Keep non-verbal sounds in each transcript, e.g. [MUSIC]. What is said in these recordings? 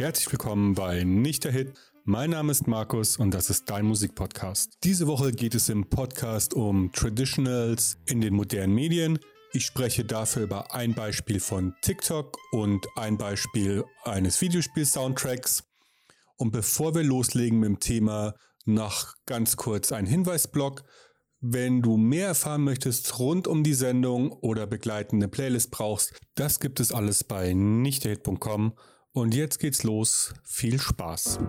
Herzlich willkommen bei Nicht der Hit. Mein Name ist Markus und das ist dein Musikpodcast. Diese Woche geht es im Podcast um Traditionals in den modernen Medien. Ich spreche dafür über ein Beispiel von TikTok und ein Beispiel eines Videospiel-Soundtracks. Und bevor wir loslegen mit dem Thema, noch ganz kurz ein Hinweisblock. Wenn du mehr erfahren möchtest rund um die Sendung oder begleitende Playlist brauchst, das gibt es alles bei nichtderhit.com. Und jetzt geht's los. Viel Spaß.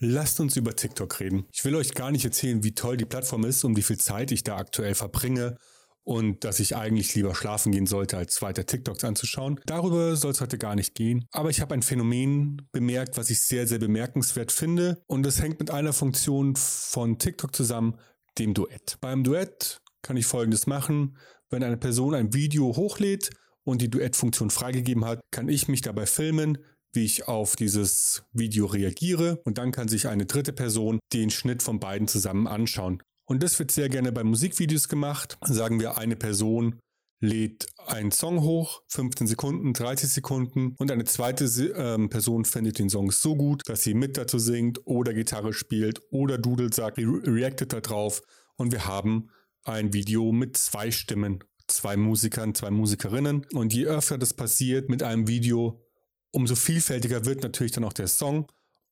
Lasst uns über TikTok reden. Ich will euch gar nicht erzählen, wie toll die Plattform ist und wie viel Zeit ich da aktuell verbringe und dass ich eigentlich lieber schlafen gehen sollte, als weiter TikToks anzuschauen. Darüber soll es heute gar nicht gehen. Aber ich habe ein Phänomen bemerkt, was ich sehr, sehr bemerkenswert finde. Und das hängt mit einer Funktion von TikTok zusammen, dem Duett. Beim Duett kann ich Folgendes machen. Wenn eine Person ein Video hochlädt und die Duettfunktion freigegeben hat, kann ich mich dabei filmen, wie ich auf dieses Video reagiere und dann kann sich eine dritte Person den Schnitt von beiden zusammen anschauen. Und das wird sehr gerne bei Musikvideos gemacht. Sagen wir, eine Person lädt einen Song hoch, 15 Sekunden, 30 Sekunden und eine zweite ähm, Person findet den Song so gut, dass sie mit dazu singt oder Gitarre spielt oder Doodle sagt, re reactet da drauf und wir haben ein Video mit zwei Stimmen, zwei Musikern, zwei Musikerinnen und je öfter das passiert mit einem Video, umso vielfältiger wird natürlich dann auch der Song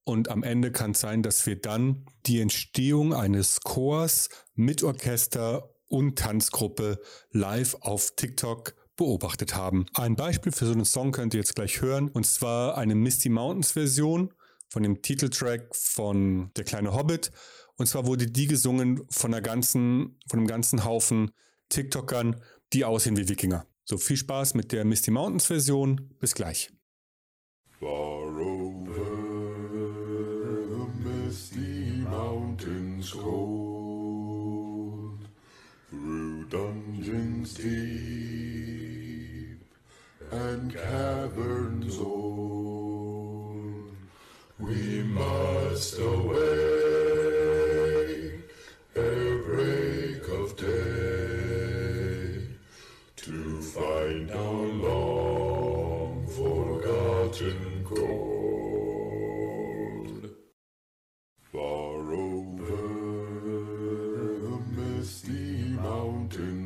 und am Ende kann es sein, dass wir dann die Entstehung eines Chors mit Orchester und Tanzgruppe live auf TikTok beobachtet haben. Ein Beispiel für so einen Song könnt ihr jetzt gleich hören, und zwar eine Misty Mountains Version von dem Titeltrack von Der kleine Hobbit. Und zwar wurde die gesungen von der ganzen, von einem ganzen Haufen TikTokern, die aussehen wie Wikinger. So viel Spaß mit der Misty Mountains Version. Bis gleich. mountains cold, through dungeons deep and caverns old, we must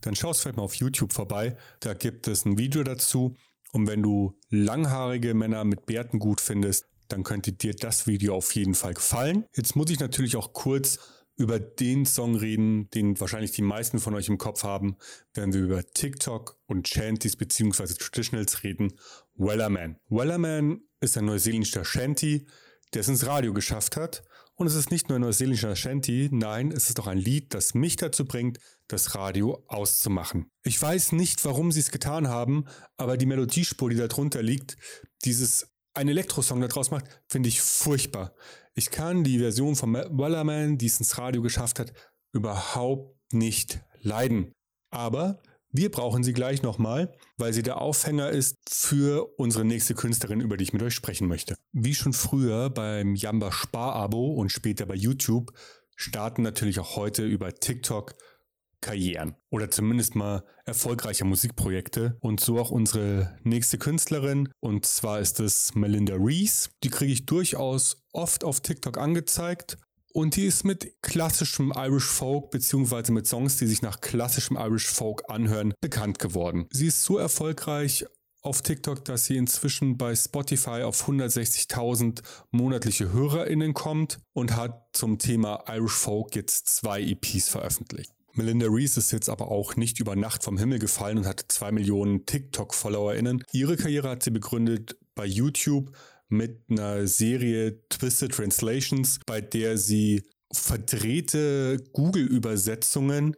dann schaust vielleicht mal auf YouTube vorbei. Da gibt es ein Video dazu. Und wenn du langhaarige Männer mit Bärten gut findest, dann könnte dir das Video auf jeden Fall gefallen. Jetzt muss ich natürlich auch kurz über den Song reden, den wahrscheinlich die meisten von euch im Kopf haben, wenn wir über TikTok und Shanties bzw. Traditionals reden. Wellerman. Wellerman ist ein neuseeländischer Shanty, der es ins Radio geschafft hat. Und es ist nicht nur ein neuseeländischer Shanty, nein, es ist auch ein Lied, das mich dazu bringt, das Radio auszumachen. Ich weiß nicht, warum sie es getan haben, aber die Melodiespur, die da drunter liegt, dieses ein Elektrosong daraus macht, finde ich furchtbar. Ich kann die Version von Wellerman, die es ins Radio geschafft hat, überhaupt nicht leiden. Aber wir brauchen sie gleich nochmal, weil sie der Aufhänger ist für unsere nächste Künstlerin, über die ich mit euch sprechen möchte. Wie schon früher beim Jamba Spar-Abo und später bei YouTube starten natürlich auch heute über TikTok Karrieren oder zumindest mal erfolgreiche Musikprojekte und so auch unsere nächste Künstlerin und zwar ist es Melinda Reese. Die kriege ich durchaus oft auf TikTok angezeigt und die ist mit klassischem Irish Folk beziehungsweise mit Songs, die sich nach klassischem Irish Folk anhören, bekannt geworden. Sie ist so erfolgreich auf TikTok, dass sie inzwischen bei Spotify auf 160.000 monatliche HörerInnen kommt und hat zum Thema Irish Folk jetzt zwei EPs veröffentlicht. Melinda Reese ist jetzt aber auch nicht über Nacht vom Himmel gefallen und hat zwei Millionen TikTok-FollowerInnen. Ihre Karriere hat sie begründet bei YouTube mit einer Serie Twisted Translations, bei der sie verdrehte Google-Übersetzungen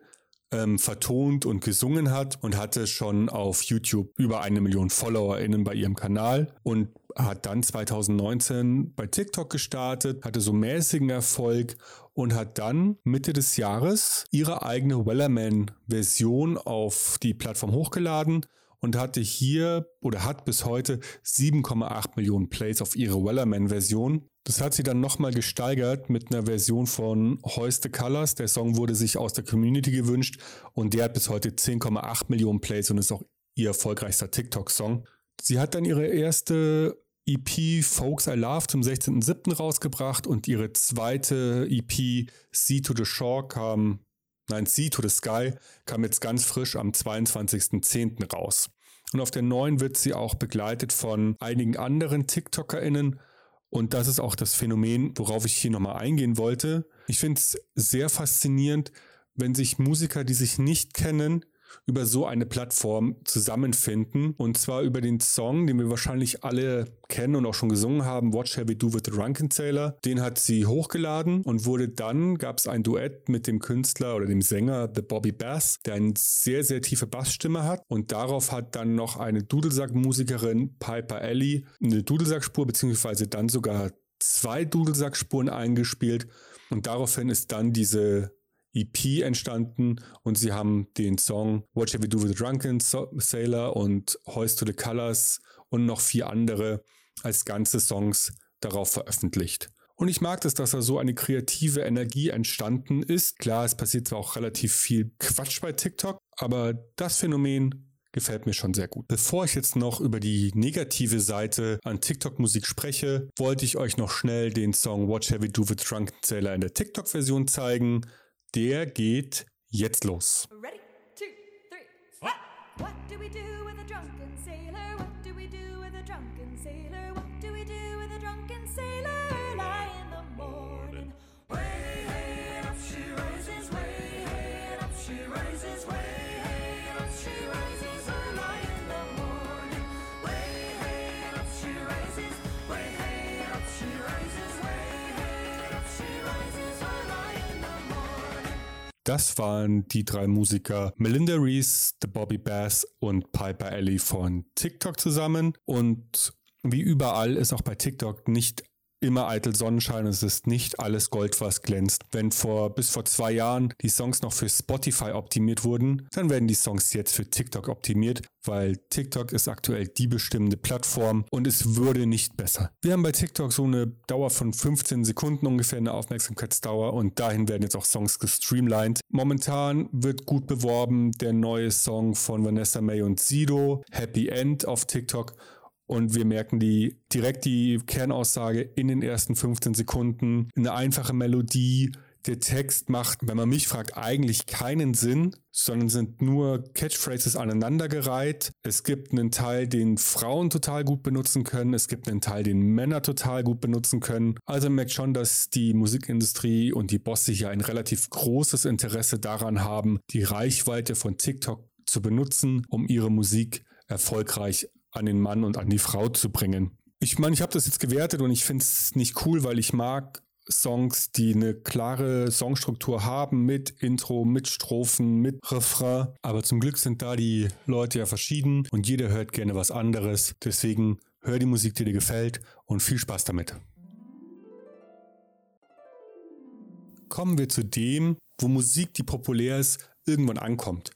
ähm, vertont und gesungen hat und hatte schon auf YouTube über eine Million FollowerInnen bei ihrem Kanal und hat dann 2019 bei TikTok gestartet, hatte so mäßigen Erfolg und hat dann Mitte des Jahres ihre eigene Wellerman-Version auf die Plattform hochgeladen und hatte hier oder hat bis heute 7,8 Millionen Plays auf ihre Wellerman-Version. Das hat sie dann nochmal gesteigert mit einer Version von Hoist the Colors. Der Song wurde sich aus der Community gewünscht und der hat bis heute 10,8 Millionen Plays und ist auch ihr erfolgreichster TikTok-Song. Sie hat dann ihre erste EP Folks I Love zum 16.07. rausgebracht und ihre zweite EP Sea to the Shore kam Nein, Sea to the Sky kam jetzt ganz frisch am 22.10. raus. Und auf der neuen wird sie auch begleitet von einigen anderen TikTokerInnen. Und das ist auch das Phänomen, worauf ich hier nochmal eingehen wollte. Ich finde es sehr faszinierend, wenn sich Musiker, die sich nicht kennen, über so eine Plattform zusammenfinden. Und zwar über den Song, den wir wahrscheinlich alle kennen und auch schon gesungen haben, Shall We Do with the Drunken Sailor. Den hat sie hochgeladen und wurde dann, gab es ein Duett mit dem Künstler oder dem Sänger The Bobby Bass, der eine sehr, sehr tiefe Bassstimme hat. Und darauf hat dann noch eine Dudelsack-Musikerin Piper Ellie eine Dudelsackspur beziehungsweise dann sogar zwei Dudelsackspuren eingespielt. Und daraufhin ist dann diese EP entstanden und sie haben den Song What Shall We Do with the Drunken Sailor und Hoist to the Colors und noch vier andere als ganze Songs darauf veröffentlicht. Und ich mag das, dass da so eine kreative Energie entstanden ist. Klar, es passiert zwar auch relativ viel Quatsch bei TikTok, aber das Phänomen gefällt mir schon sehr gut. Bevor ich jetzt noch über die negative Seite an TikTok-Musik spreche, wollte ich euch noch schnell den Song What Shall We Do with Drunken Sailor in der TikTok-Version zeigen. Der geht jetzt los. Ready, two, three. What? What do we do with a drunken sailor? What do we do with a drunken sailor? What do we do with a drunken sailor? Early in the morning. Way head up she rises, way head up she rises, way Das waren die drei Musiker Melinda Reese, The Bobby Bass und Piper Ellie von TikTok zusammen. Und wie überall ist auch bei TikTok nicht immer eitel Sonnenschein. Es ist nicht alles Gold, was glänzt. Wenn vor bis vor zwei Jahren die Songs noch für Spotify optimiert wurden, dann werden die Songs jetzt für TikTok optimiert, weil TikTok ist aktuell die bestimmende Plattform und es würde nicht besser. Wir haben bei TikTok so eine Dauer von 15 Sekunden ungefähr eine Aufmerksamkeitsdauer und dahin werden jetzt auch Songs gestreamlined. Momentan wird gut beworben der neue Song von Vanessa May und Sido, Happy End auf TikTok und wir merken die direkt die Kernaussage in den ersten 15 Sekunden. Eine einfache Melodie. Der Text macht, wenn man mich fragt, eigentlich keinen Sinn, sondern sind nur Catchphrases aneinandergereiht. Es gibt einen Teil, den Frauen total gut benutzen können. Es gibt einen Teil, den Männer total gut benutzen können. Also man merkt schon, dass die Musikindustrie und die Bosse hier ein relativ großes Interesse daran haben, die Reichweite von TikTok zu benutzen, um ihre Musik erfolgreich an den Mann und an die Frau zu bringen. Ich meine, ich habe das jetzt gewertet und ich finde es nicht cool, weil ich mag Songs, die eine klare Songstruktur haben mit Intro, mit Strophen, mit Refrain. Aber zum Glück sind da die Leute ja verschieden und jeder hört gerne was anderes. Deswegen hör die Musik, die dir gefällt und viel Spaß damit. Kommen wir zu dem, wo Musik, die populär ist, irgendwann ankommt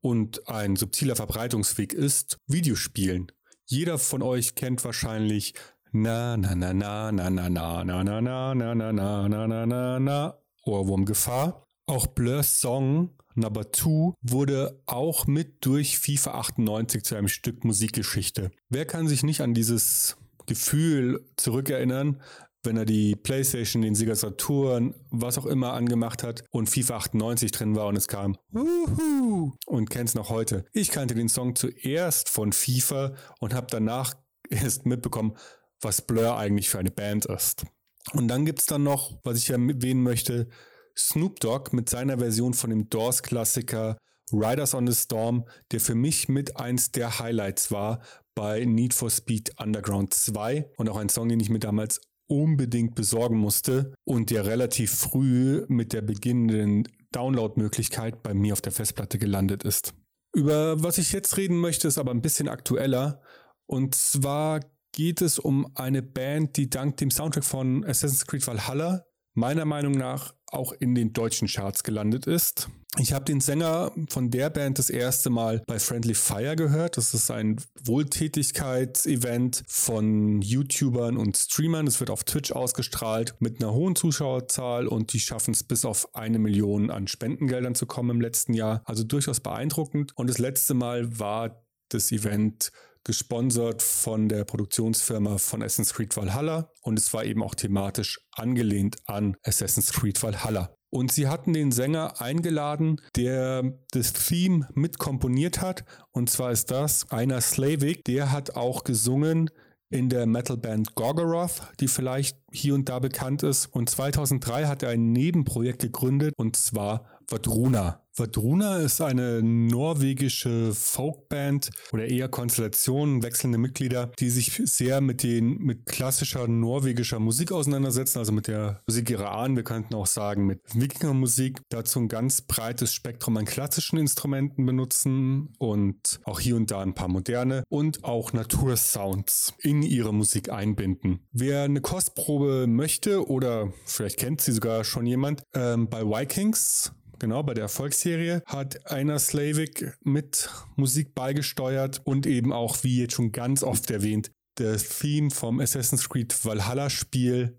und ein subtiler Verbreitungsweg ist Videospielen. Jeder von euch kennt wahrscheinlich na na na na na na na na na na na na na na na na na Ohrwurmgefahr. Auch Blurs Song Number 2 wurde auch mit durch FIFA 98 zu einem Stück Musikgeschichte. Wer kann sich nicht an dieses Gefühl zurückerinnern, wenn er die Playstation, den Sega Saturn, was auch immer angemacht hat und FIFA 98 drin war und es kam Uhu, und kennt's noch heute. Ich kannte den Song zuerst von FIFA und habe danach [LAUGHS] erst mitbekommen, was Blur eigentlich für eine Band ist. Und dann gibt's dann noch, was ich erwähnen möchte, Snoop Dogg mit seiner Version von dem Doors-Klassiker Riders on the Storm, der für mich mit eins der Highlights war bei Need for Speed Underground 2 und auch ein Song, den ich mir damals unbedingt besorgen musste und der relativ früh mit der beginnenden Download-Möglichkeit bei mir auf der Festplatte gelandet ist. Über was ich jetzt reden möchte, ist aber ein bisschen aktueller. Und zwar geht es um eine Band, die dank dem Soundtrack von Assassin's Creed Valhalla meiner Meinung nach auch in den deutschen Charts gelandet ist. Ich habe den Sänger von der Band das erste Mal bei Friendly Fire gehört. Das ist ein Wohltätigkeitsevent von YouTubern und Streamern. Es wird auf Twitch ausgestrahlt mit einer hohen Zuschauerzahl und die schaffen es bis auf eine Million an Spendengeldern zu kommen im letzten Jahr. Also durchaus beeindruckend. Und das letzte Mal war das Event gesponsert von der Produktionsfirma von Assassin's Creed Valhalla und es war eben auch thematisch angelehnt an Assassin's Creed Valhalla. Und sie hatten den Sänger eingeladen, der das Theme mitkomponiert hat. Und zwar ist das einer Slavik. Der hat auch gesungen in der Metalband Gorgoroth, die vielleicht hier und da bekannt ist. Und 2003 hat er ein Nebenprojekt gegründet und zwar Vadruna. Vadruna ist eine norwegische Folkband oder eher Konstellation, wechselnde Mitglieder, die sich sehr mit den mit klassischer norwegischer Musik auseinandersetzen, also mit der Musik ihrer Ahnen. Wir könnten auch sagen mit Wikingermusik. Dazu ein ganz breites Spektrum an klassischen Instrumenten benutzen und auch hier und da ein paar moderne und auch Natursounds in ihre Musik einbinden. Wer eine Kostprobe möchte oder vielleicht kennt sie sogar schon jemand, ähm, bei Vikings Genau, bei der Erfolgsserie hat einer Slavik mit Musik beigesteuert und eben auch, wie jetzt schon ganz oft erwähnt, das Theme vom Assassin's Creed Valhalla Spiel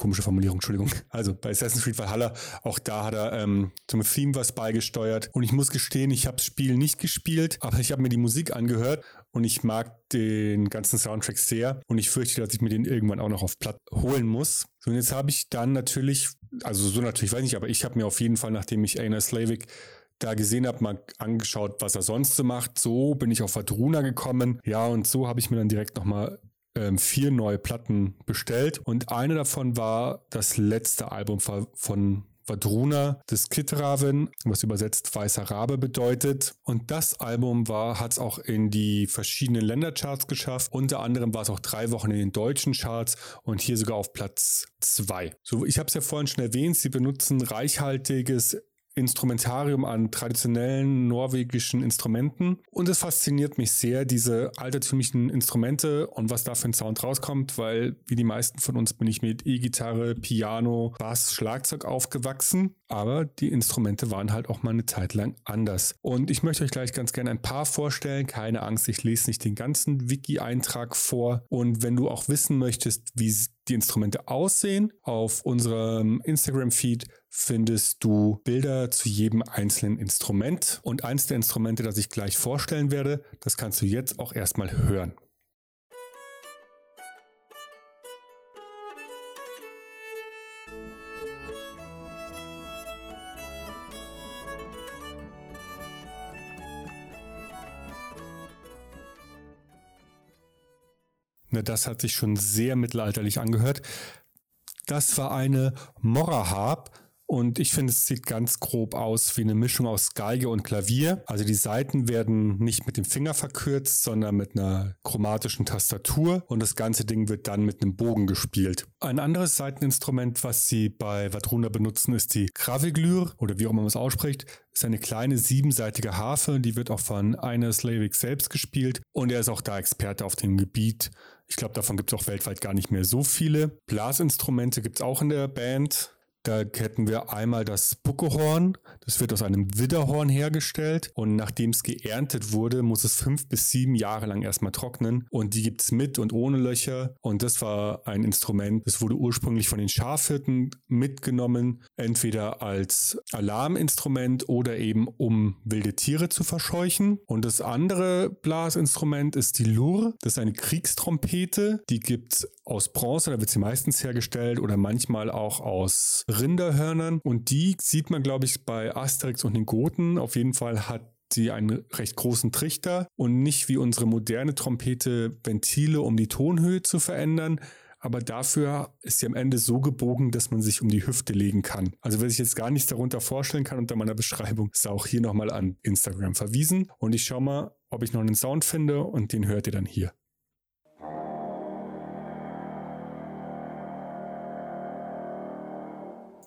komische Formulierung, Entschuldigung. Also bei Assassin's Creed Valhalla, auch da hat er ähm, zum Theme was beigesteuert. Und ich muss gestehen, ich habe das Spiel nicht gespielt, aber ich habe mir die Musik angehört und ich mag den ganzen Soundtrack sehr. Und ich fürchte, dass ich mir den irgendwann auch noch auf Platt holen muss. So, und jetzt habe ich dann natürlich, also so natürlich weiß ich, aber ich habe mir auf jeden Fall, nachdem ich Aina Slavik da gesehen habe, mal angeschaut, was er sonst so macht. So bin ich auf Vadruna gekommen. Ja, und so habe ich mir dann direkt nochmal ähm, vier neue Platten bestellt und eine davon war das letzte Album von Vadruna des Kitraven, was übersetzt weißer Rabe bedeutet. Und das Album war, hat es auch in die verschiedenen Ländercharts geschafft. Unter anderem war es auch drei Wochen in den deutschen Charts und hier sogar auf Platz zwei. So, ich habe es ja vorhin schon erwähnt, sie benutzen reichhaltiges Instrumentarium an traditionellen norwegischen Instrumenten. Und es fasziniert mich sehr, diese altertümlichen Instrumente und was da für ein Sound rauskommt, weil wie die meisten von uns bin ich mit E-Gitarre, Piano, Bass, Schlagzeug aufgewachsen. Aber die Instrumente waren halt auch mal eine Zeit lang anders. Und ich möchte euch gleich ganz gerne ein paar vorstellen. Keine Angst, ich lese nicht den ganzen Wiki-Eintrag vor. Und wenn du auch wissen möchtest, wie die Instrumente aussehen, auf unserem Instagram-Feed findest du Bilder zu jedem einzelnen Instrument. Und eins der Instrumente, das ich gleich vorstellen werde, das kannst du jetzt auch erstmal hören. Na, das hat sich schon sehr mittelalterlich angehört. Das war eine Morra-Harp und ich finde, es sieht ganz grob aus wie eine Mischung aus Geige und Klavier. Also die Saiten werden nicht mit dem Finger verkürzt, sondern mit einer chromatischen Tastatur. Und das ganze Ding wird dann mit einem Bogen gespielt. Ein anderes Saiteninstrument, was sie bei Vadruna benutzen, ist die Kraviglür oder wie auch immer man es ausspricht. Ist eine kleine siebenseitige Harfe. Die wird auch von einer Slavik selbst gespielt. Und er ist auch da Experte auf dem Gebiet. Ich glaube, davon gibt es auch weltweit gar nicht mehr so viele. Blasinstrumente gibt es auch in der Band. Da hätten wir einmal das Buckehorn. Das wird aus einem Widderhorn hergestellt. Und nachdem es geerntet wurde, muss es fünf bis sieben Jahre lang erstmal trocknen. Und die gibt es mit und ohne Löcher. Und das war ein Instrument, das wurde ursprünglich von den Schafhirten mitgenommen. Entweder als Alarminstrument oder eben um wilde Tiere zu verscheuchen. Und das andere Blasinstrument ist die Lur. Das ist eine Kriegstrompete. Die gibt es aus Bronze. Da wird sie meistens hergestellt oder manchmal auch aus Rinderhörnern und die sieht man, glaube ich, bei Asterix und den Goten. Auf jeden Fall hat sie einen recht großen Trichter und nicht wie unsere moderne Trompete Ventile, um die Tonhöhe zu verändern. Aber dafür ist sie am Ende so gebogen, dass man sich um die Hüfte legen kann. Also wer sich jetzt gar nichts darunter vorstellen kann unter meiner Beschreibung, ist auch hier nochmal an Instagram verwiesen. Und ich schaue mal, ob ich noch einen Sound finde und den hört ihr dann hier.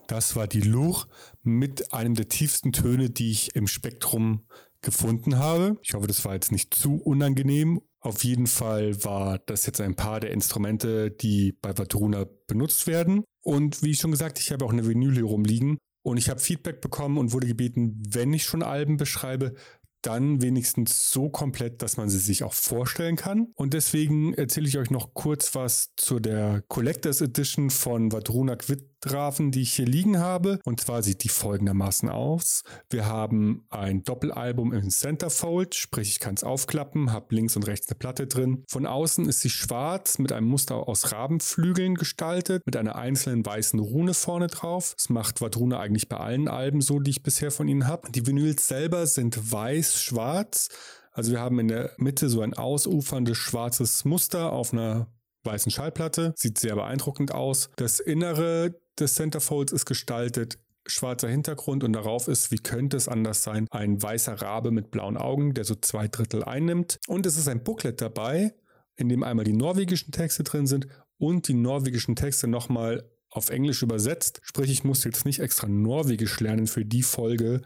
Das war die Lur mit einem der tiefsten Töne, die ich im Spektrum gefunden habe. Ich hoffe, das war jetzt nicht zu unangenehm. Auf jeden Fall war das jetzt ein paar der Instrumente, die bei Vadruna benutzt werden. Und wie schon gesagt, ich habe auch eine Vinyl hier rumliegen. Und ich habe Feedback bekommen und wurde gebeten, wenn ich schon Alben beschreibe, dann wenigstens so komplett, dass man sie sich auch vorstellen kann. Und deswegen erzähle ich euch noch kurz was zu der Collectors Edition von Vadruna Quiddraven, die ich hier liegen habe. Und zwar sieht die folgendermaßen aus. Wir haben ein Doppelalbum im Centerfold, sprich ich kann es aufklappen, habe links und rechts eine Platte drin. Von außen ist sie schwarz mit einem Muster aus Rabenflügeln gestaltet, mit einer einzelnen weißen Rune vorne drauf. Das macht Vadruna eigentlich bei allen Alben so, die ich bisher von ihnen habe. Die Vinyls selber sind weiß schwarz. Also wir haben in der Mitte so ein ausuferndes schwarzes Muster auf einer weißen Schallplatte. Sieht sehr beeindruckend aus. Das Innere des Centerfolds ist gestaltet schwarzer Hintergrund und darauf ist, wie könnte es anders sein, ein weißer Rabe mit blauen Augen, der so zwei Drittel einnimmt. Und es ist ein Booklet dabei, in dem einmal die norwegischen Texte drin sind und die norwegischen Texte nochmal auf Englisch übersetzt. Sprich, ich muss jetzt nicht extra Norwegisch lernen für die Folge,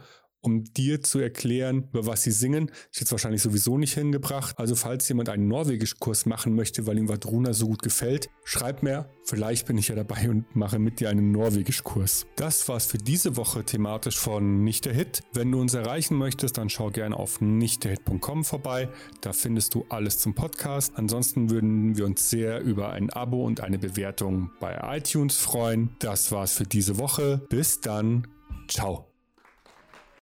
um dir zu erklären, über was sie singen. Ich hätte es wahrscheinlich sowieso nicht hingebracht. Also falls jemand einen Norwegisch-Kurs machen möchte, weil ihm Vadruna so gut gefällt, schreib mir. Vielleicht bin ich ja dabei und mache mit dir einen Norwegisch-Kurs. Das war's für diese Woche thematisch von Nicht der Hit. Wenn du uns erreichen möchtest, dann schau gerne auf nichtderhit.com vorbei. Da findest du alles zum Podcast. Ansonsten würden wir uns sehr über ein Abo und eine Bewertung bei iTunes freuen. Das war's für diese Woche. Bis dann. Ciao.